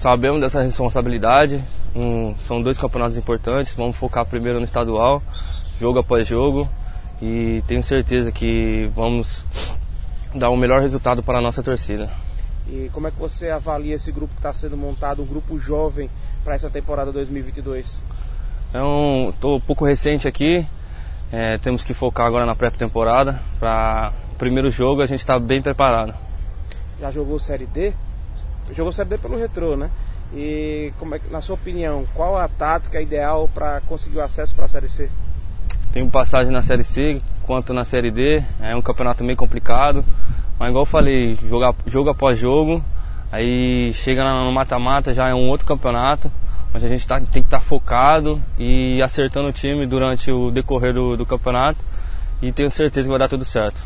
sabemos dessa responsabilidade. Um, são dois campeonatos importantes. Vamos focar primeiro no estadual, jogo após jogo. E tenho certeza que vamos dar o um melhor resultado para a nossa torcida. E como é que você avalia esse grupo que está sendo montado, um grupo jovem para essa temporada 2022? É um, um pouco recente aqui. É, temos que focar agora na pré-temporada. Para o primeiro jogo a gente está bem preparado. Já jogou Série D? Jogou Série D pelo Retrô, né? E como é, na sua opinião, qual a tática ideal para conseguir o acesso para a Série C? Tenho passagem na Série C quanto na Série D. É um campeonato meio complicado. Mas igual eu falei, jogo após jogo. Aí chega no mata-mata, já é um outro campeonato. Onde a gente tá, tem que estar tá focado e acertando o time durante o decorrer do, do campeonato. E tenho certeza que vai dar tudo certo.